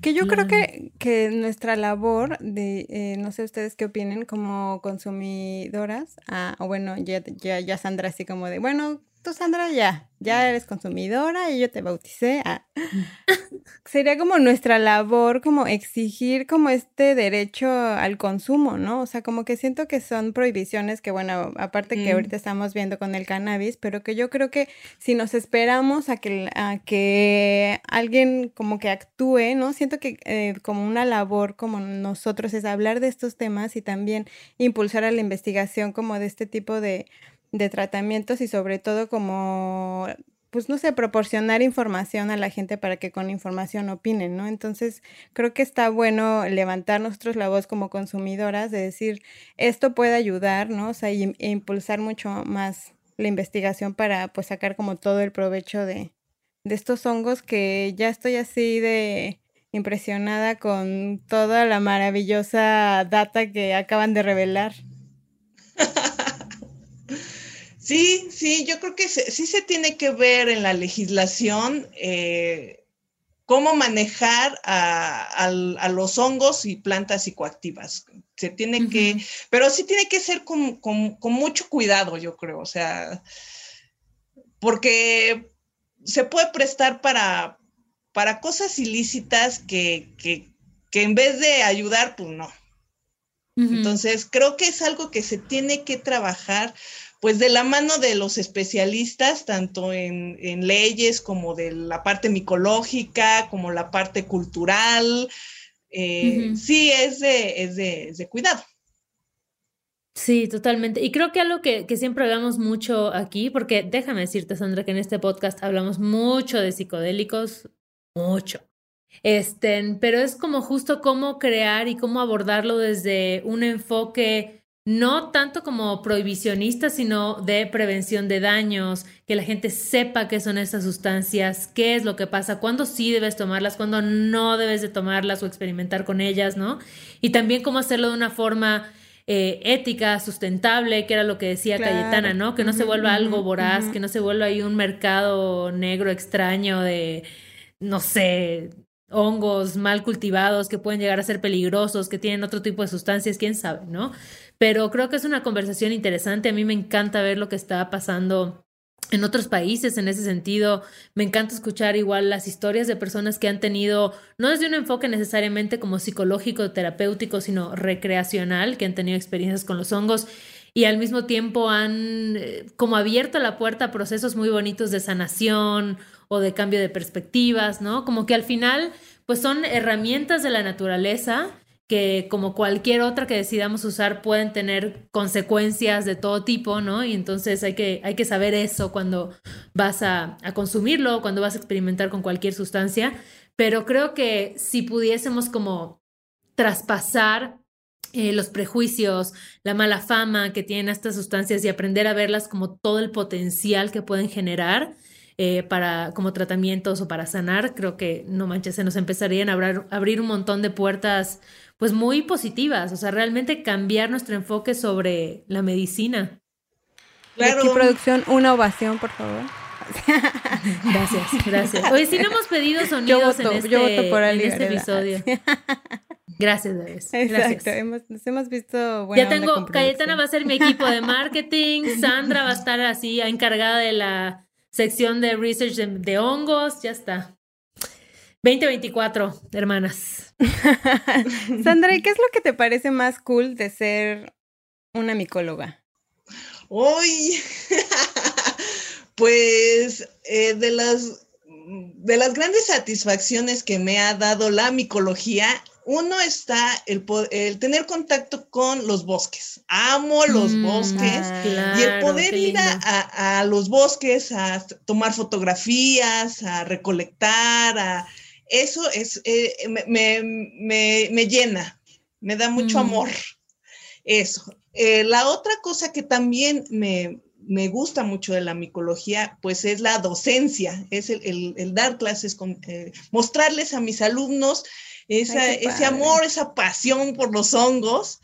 Que yo creo que, que, nuestra labor de, eh, no sé ustedes qué opinen como consumidoras, ah, o bueno, ya, ya, ya Sandra así como de, bueno, tú Sandra ya, ya eres consumidora y yo te bauticé. Ah. Sería como nuestra labor, como exigir como este derecho al consumo, ¿no? O sea, como que siento que son prohibiciones que, bueno, aparte que ahorita estamos viendo con el cannabis, pero que yo creo que si nos esperamos a que, a que alguien como que actúe, ¿no? Siento que eh, como una labor como nosotros es hablar de estos temas y también impulsar a la investigación como de este tipo de de tratamientos y sobre todo como, pues no sé, proporcionar información a la gente para que con información opinen, ¿no? Entonces, creo que está bueno levantar nosotros la voz como consumidoras de decir, esto puede ayudar, ¿no? O sea, y, e impulsar mucho más la investigación para pues sacar como todo el provecho de, de estos hongos que ya estoy así de impresionada con toda la maravillosa data que acaban de revelar. Sí, sí, yo creo que sí se tiene que ver en la legislación eh, cómo manejar a, los hongos y plantas psicoactivas. Se tiene que, pero sí tiene que ser con, mucho cuidado, yo creo, o sea, porque se puede prestar para, para cosas ilícitas que, en vez de ayudar, pues no. Entonces, creo que es algo que se tiene que trabajar pues de la mano de los especialistas, tanto en, leyes como de la parte micológica, como la parte cultural, eh, sí es de, es, de, cuidado. Sí, totalmente. Y creo que algo que, que, siempre hablamos mucho aquí, porque déjame decirte, Sandra, que en este podcast hablamos mucho de psicodélicos, mucho. Este, pero es como justo cómo crear y cómo abordarlo desde un enfoque no tanto como prohibicionista, sino de prevención de daños, que la gente sepa qué son estas sustancias, qué es lo que pasa, cuándo sí debes tomarlas, cuándo no debes de tomarlas o experimentar con ellas, ¿no? Y también cómo hacerlo de una forma eh, ética, sustentable, que era lo que decía Cayetana, ¿no? Que no se vuelva algo voraz, que no se vuelva ahí un mercado negro extraño de, no sé, hongos mal cultivados que pueden llegar a ser peligrosos, que tienen otro tipo de sustancias, quién sabe, ¿no? Pero creo que es una conversación interesante. A mí me encanta ver lo que está pasando en otros países en ese sentido. Me encanta escuchar igual las historias de personas que han tenido, no desde un enfoque necesariamente como psicológico, terapéutico, sino recreacional, que han tenido experiencias con los hongos y al mismo tiempo han eh, como abierto la puerta a procesos muy bonitos de sanación o de cambio de perspectivas, ¿no? Como que al final, pues son herramientas de la naturaleza que como cualquier otra que decidamos usar pueden tener consecuencias de todo tipo, ¿no? Y entonces hay que, hay que saber eso cuando vas a, consumirlo, cuando vas a experimentar con cualquier sustancia, pero creo que si pudiésemos como traspasar eh, los prejuicios, la mala fama que tienen estas sustancias y aprender a verlas como todo el potencial que pueden generar, eh, para como tratamientos o para sanar, creo que no manches, se nos empezarían a abrir, abrir un montón de puertas pues muy positivas, o sea, realmente cambiar nuestro enfoque sobre la medicina. Claro. Aquí producción, una ovación, por favor. Gracias, gracias. Oye, si no hemos pedido sonidos en este, por en este episodio. Gracias, Gracias. Exacto, hemos, nos hemos visto. ya tengo, Cayetana va a ser mi equipo de marketing, Sandra va a estar así encargada de la sección de research de, hongos, ya está. 2024, hermanas. Sandra, ¿y qué es lo que te parece más cool de ser una micóloga? Uy, pues eh, de las de las grandes satisfacciones que me ha dado la micología uno está el, el, tener contacto con los bosques. Amo los mm, bosques ah, y el poder ir a, los bosques a tomar fotografías, a recolectar, a, eso es, eh, me, llena, me da mucho mm. amor. Eso. Eh, la otra cosa que también me, gusta mucho de la micología, pues es la docencia, es el, dar clases, con, eh, mostrarles a mis alumnos ese amor, esa pasión por los hongos.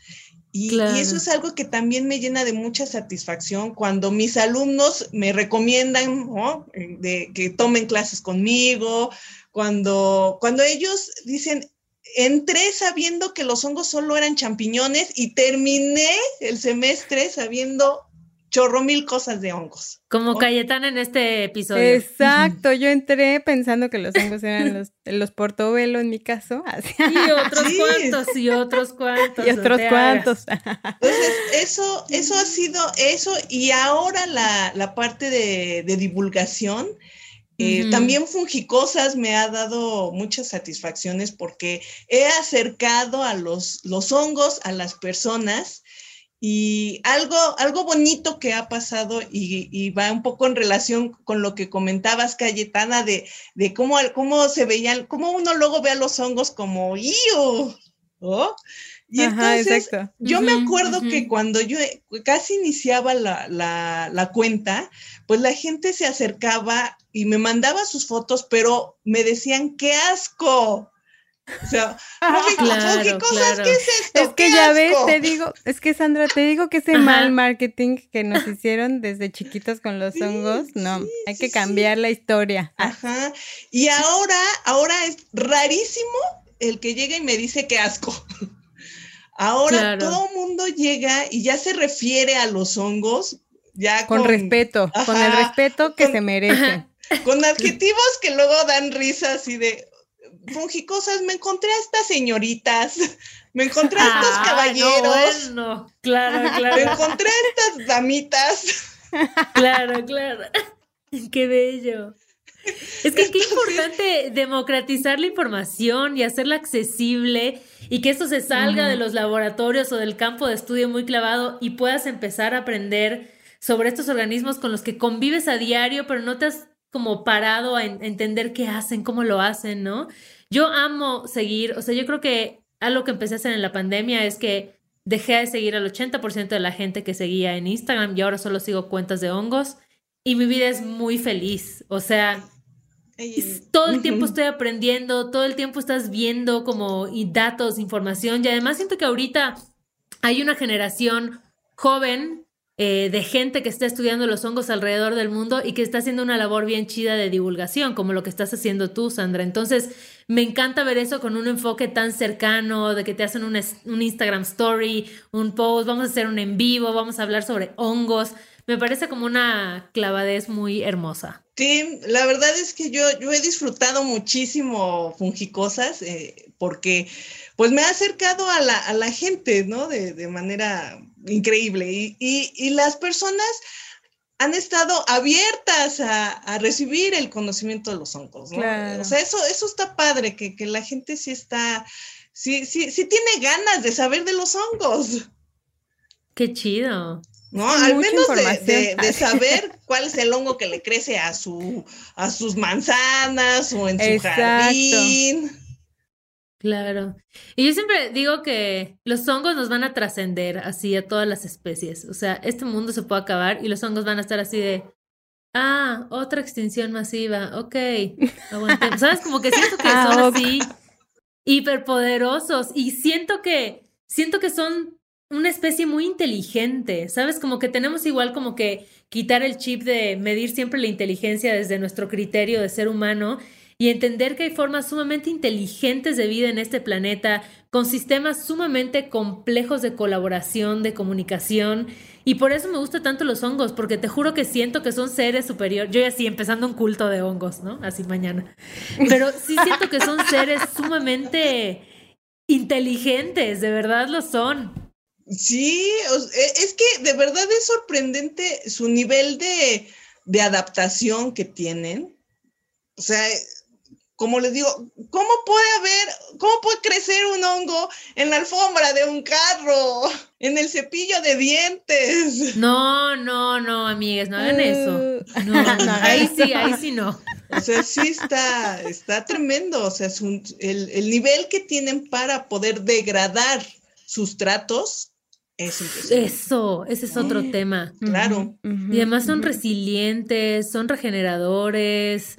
Y, eso es algo que también me llena de mucha satisfacción cuando mis alumnos me recomiendan de, que tomen clases conmigo, cuando, cuando ellos dicen, entré sabiendo que los hongos solo eran champiñones y terminé el semestre sabiendo chorro mil cosas de hongos. Como Cayetana en este episodio. Exacto, yo entré pensando que los hongos eran los, los portobelo en mi caso. Y otros cuantos, y otros cuantos. Y otros cuantos. Entonces, eso, eso ha sido eso, y ahora la, la parte de, de divulgación. Eh, también Fungicosas me ha dado muchas satisfacciones porque he acercado a los, los hongos a las personas y algo, algo bonito que ha pasado y, va un poco en relación con lo que comentabas, Cayetana, de, de cómo, cómo se veían, cómo uno luego ve a los hongos como ¡Iu! Y entonces, yo me acuerdo que cuando yo casi iniciaba la, la, la, cuenta, pues la gente se acercaba y me mandaba sus fotos, pero me decían, ¡qué asco! O sea, claro, cosas, ¿qué es esto? Es que ya ves, te digo, es que Sandra, te digo que ese mal marketing que nos hicieron desde chiquitos con los hongos, no, hay que cambiar la historia. Ajá. Y ahora, ahora es rarísimo el que llega y me dice que asco. Ahora todo el mundo llega y ya se refiere a los hongos ya con, respeto, con el respeto que se merece. Con adjetivos que luego dan risas y de, fungicosas, me encontré a estas señoritas, me encontré a estos caballeros. No, Claro, claro. Me encontré a estas damitas. Claro, claro. Qué bello. Es que qué importante democratizar la información y hacerla accesible y que esto se salga de los laboratorios o del campo de estudio muy clavado y puedas empezar a aprender sobre estos organismos con los que convives a diario, pero no te has como parado a, entender qué hacen, cómo lo hacen, ¿no? Yo amo seguir, o sea, yo creo que algo que empecé a hacer en la pandemia es que dejé de seguir al 80% de la gente que seguía en Instagram y ahora solo sigo cuentas de hongos y mi vida es muy feliz, o sea, todo el tiempo estoy aprendiendo, todo el tiempo estás viendo como y datos, información y además siento que ahorita hay una generación joven eh, de gente que está estudiando los hongos alrededor del mundo y que está haciendo una labor bien chida de divulgación, como lo que estás haciendo tú, Sandra. Entonces, me encanta ver eso con un enfoque tan cercano, de que te hacen un, Instagram story, un post, vamos a hacer un en vivo, vamos a hablar sobre hongos. Me parece como una clavadez muy hermosa. Sí, la verdad es que yo, yo he disfrutado muchísimo Fungicosas eh, porque pues me ha acercado a la, a la gente, ¿no? De, de manera increíble. Y, y, las personas han estado abiertas a, a, recibir el conocimiento de los hongos, ¿no? O sea, eso, eso está padre, que, que, la gente sí está, sí, sí, sí tiene ganas de saber de los hongos. Qué chido. ¿No? Al menos de, de, saber cuál es el hongo que le crece a, su, a sus manzanas o en su jardín. Claro. Y yo siempre digo que los hongos nos van a trascender así a todas las especies. O sea, este mundo se puede acabar y los hongos van a estar así de, ah, otra extinción masiva, ok, aguantemos. ¿Sabes? Como que siento que ah, son así hiperpoderosos y siento que, siento que son una especie muy inteligente, ¿sabes? Como que tenemos igual como que quitar el chip de medir siempre la inteligencia desde nuestro criterio de ser humano y entender que hay formas sumamente inteligentes de vida en este planeta, con sistemas sumamente complejos de colaboración, de comunicación. Y por eso me gustan tanto los hongos, porque te juro que siento que son seres superiores. Yo ya sí, empezando un culto de hongos, ¿no? Así mañana. Pero sí siento que son seres sumamente inteligentes, de verdad lo son. Sí, e, es que de verdad es sorprendente su nivel de, de adaptación que tienen. O sea, como les digo, ¿cómo puede haber, cómo puede crecer un hongo en la alfombra de un carro, en el cepillo de dientes? No, no, no, amigas, no hagan eso. No, no, ahí sí, ahí sí no. O sea, sí está, está tremendo. O sea, es el, el, nivel que tienen para poder degradar sustratos es. Eso, ese es otro tema. Claro. y además son resilientes, son regeneradores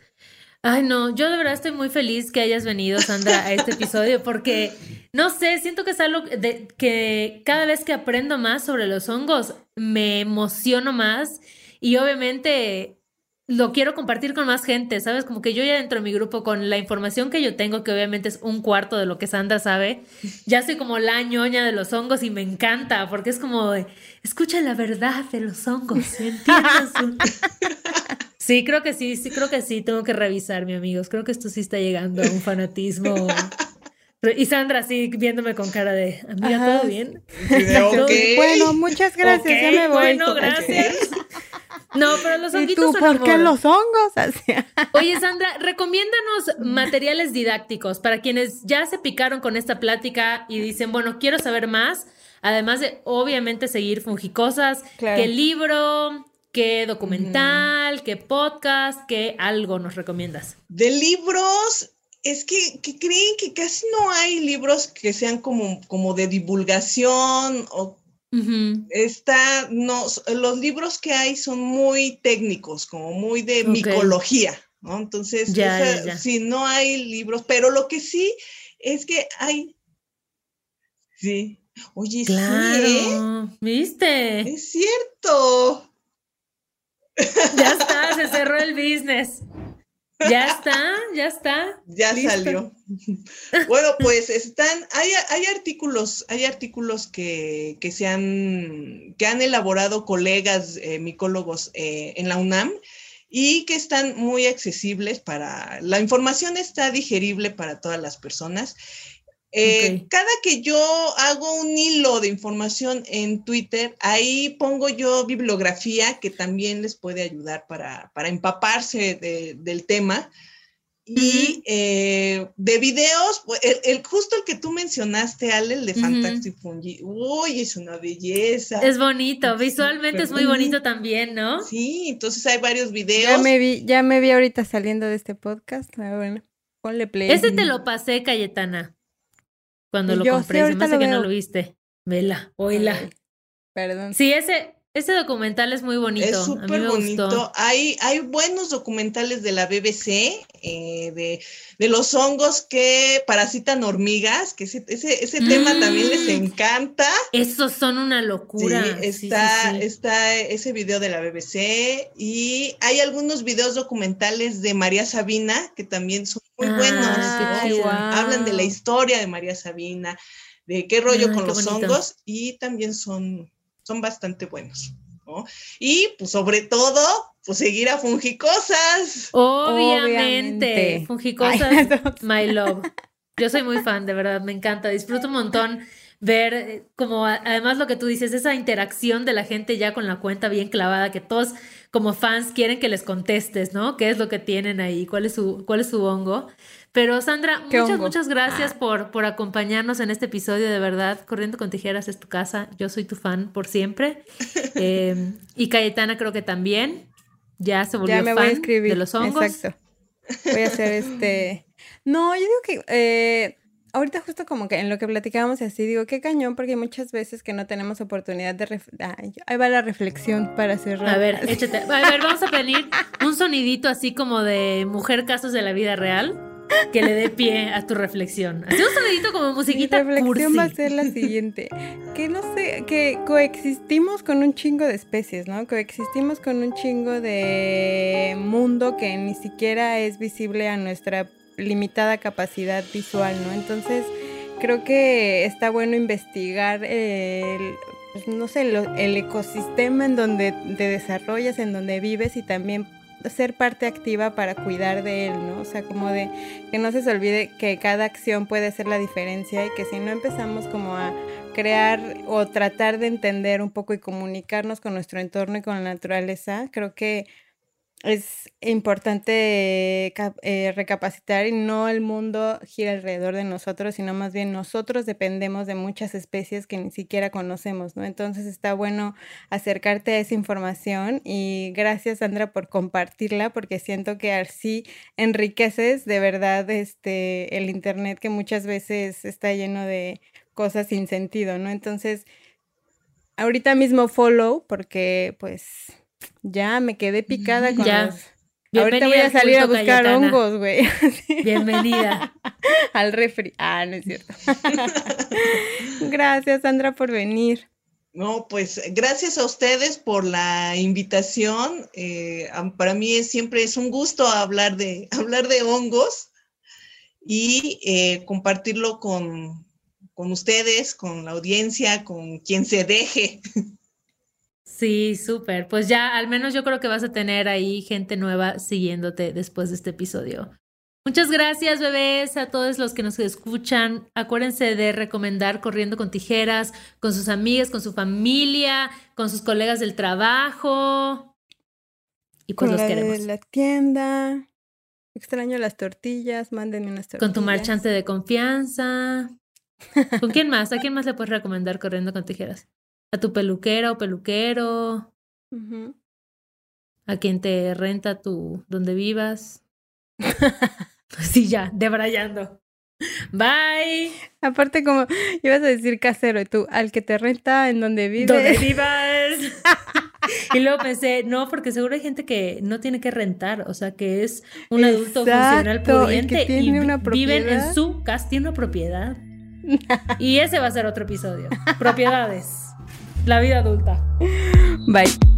Ay, no, yo de verdad estoy muy feliz que hayas venido, Sandra, a este episodio, porque no sé, siento que es algo de, que cada vez que aprendo más sobre los hongos, me emociono más y obviamente lo quiero compartir con más gente, ¿sabes? Como que yo ya dentro de mi grupo con la información que yo tengo, que obviamente es un cuarto de lo que Sandra sabe, ya soy como la ñoña de los hongos y me encanta, porque es como, escucha la verdad de los hongos, ¿entiendes? sí, creo que sí, sí, creo que sí, tengo que revisar, mi amigos, creo que esto sí está llegando a un fanatismo. Y Sandra sí viéndome con cara de, amiga, ¿todo bien? Bueno, muchas gracias, ya me voy. Bueno, gracias. No, pero los honguitos ¿Y tú, ¿por qué los hongos? Oye, Sandra, recomiéndanos materiales didácticos para quienes ya se picaron con esta plática y dicen, bueno, quiero saber más, además de obviamente seguir Fungicosas, qué libro, qué documental, qué podcast, qué algo nos recomiendas. De libros, es que, creen que casi no hay libros que sean como, como de divulgación o Está, no, los libros que hay son muy técnicos, como muy de micología, ¿no? Entonces, si no hay libros, pero lo que sí es que hay, sí, oye, claro, sí, ¿eh? ¿viste? Es cierto. Ya está, se cerró el business. Ya está, ya está. Ya salió. Bueno, pues están, hay, hay artículos, hay artículos que, que, se han, que han elaborado colegas eh, micólogos eh, en la UNAM y que están muy accesibles para, la información está digerible para todas las personas eh, cada que yo hago un hilo de información en Twitter, ahí pongo yo bibliografía que también les puede ayudar para, empaparse del tema. Y eh, de videos, el, justo el que tú mencionaste, Ale, el de Fantastic Fungi, uy, es una belleza. Es bonito, visualmente es muy bonito también, ¿no? Sí, entonces hay varios videos. Ya me vi, ya me vi ahorita saliendo de este podcast, ah, bueno, ponle play. Ese te lo pasé, Cayetana. Cuando lo compré, se me hace que no lo viste. Vela, oíla. Perdón. Sí, ese, ese documental es muy bonito. Es súper bonito. Hay, hay buenos documentales de la BBC, eh, de, de, los hongos que parasitan hormigas, que ese, ese, tema también les mm. encanta. Esos son una locura. Sí, está, está ese video de la BBC y hay algunos videos documentales de María Sabina que también son muy buenos. Hablan de la historia de María Sabina, de qué rollo con los hongos y también son, son bastante buenos. Y pues sobre todo, pues seguir a Fungicosas. Obviamente, Fungicosas, my love. Yo soy muy fan, de verdad, me encanta, disfruto un montón ver eh, como además lo que tú dices, esa interacción de la gente ya con la cuenta bien clavada, que todos como fans quieren que les contestes, ¿no? ¿Qué es lo que tienen ahí? ¿Cuál es su, cuál es su hongo? Pero Sandra, muchas, muchas gracias ah. por, por acompañarnos en este episodio, de verdad. Corriendo con tijeras es tu casa, yo soy tu fan por siempre. Em, y Cayetana creo que también, ya se volvió fan de los hongos. Exacto. Voy a hacer este... No, yo digo que... Eh, ahorita justo como que en lo que platicábamos así, digo, qué cañón, porque hay muchas veces que no tenemos oportunidad de... ahí va la reflexión para cerrar. A ver, échate. A ver, vamos a pedir un sonidito así como de mujer casos de la vida real que le dé pie a tu reflexión. Haz un como musiquita Mi reflexión va a ser la siguiente. Que no sé, que coexistimos con un chingo de especies, ¿no? Coexistimos con un chingo de mundo que ni siquiera es visible a nuestra limitada capacidad visual, ¿no? Entonces, creo que está bueno investigar el, pues, no sé, el ecosistema en donde te desarrollas, en donde vives y también ser parte activa para cuidar de él, ¿no? O sea, como de que no se se olvide que cada acción puede ser la diferencia y que si no empezamos como a crear o tratar de entender un poco y comunicarnos con nuestro entorno y con la naturaleza, creo que es importante eh, recapacitar y no el mundo gira alrededor de nosotros, sino más bien nosotros dependemos de muchas especies que ni siquiera conocemos, ¿no? Entonces está bueno acercarte a esa información y gracias Sandra por compartirla porque siento que así enriqueces de verdad este el internet que muchas veces está lleno de cosas sin sentido, ¿no? Entonces ahorita mismo follow porque pues ya me quedé picada con ya. Ahorita voy a salir a buscar hongos, güey. Bienvenida. Al refri. Ah, no es cierto. Gracias, Sandra, por venir. No, pues gracias a ustedes por la invitación. Eh, para mí es, siempre es un gusto hablar de, hablar de hongos y eh, compartirlo con, con ustedes, con la audiencia, con quien se deje. Sí, súper. Pues ya al menos yo creo que vas a tener ahí gente nueva siguiéndote después de este episodio. Muchas gracias, bebés, a todos los que nos escuchan. Acuérdense de recomendar Corriendo con Tijeras con sus amigas, con su familia, con sus colegas del trabajo. Y pues con los queremos. De la tienda. Extraño las tortillas, mándenme unas tortillas. Con tu marchante de confianza. ¿Con quién más? ¿A quién más le puedes recomendar Corriendo con Tijeras? ¿A tu peluquera o peluquero? ¿A quien te renta tu donde vivas? sí, ya, debrayando. Bye. Aparte, como ibas a decir casero, y tú, al que te renta en donde vives. Donde vivas. y luego pensé, no, porque seguro hay gente que no tiene que rentar, o sea, que es un adulto funcional pudiente y, viven en su casa, tiene una propiedad. y ese va a ser otro episodio. Propiedades. La vida adulta. Bye.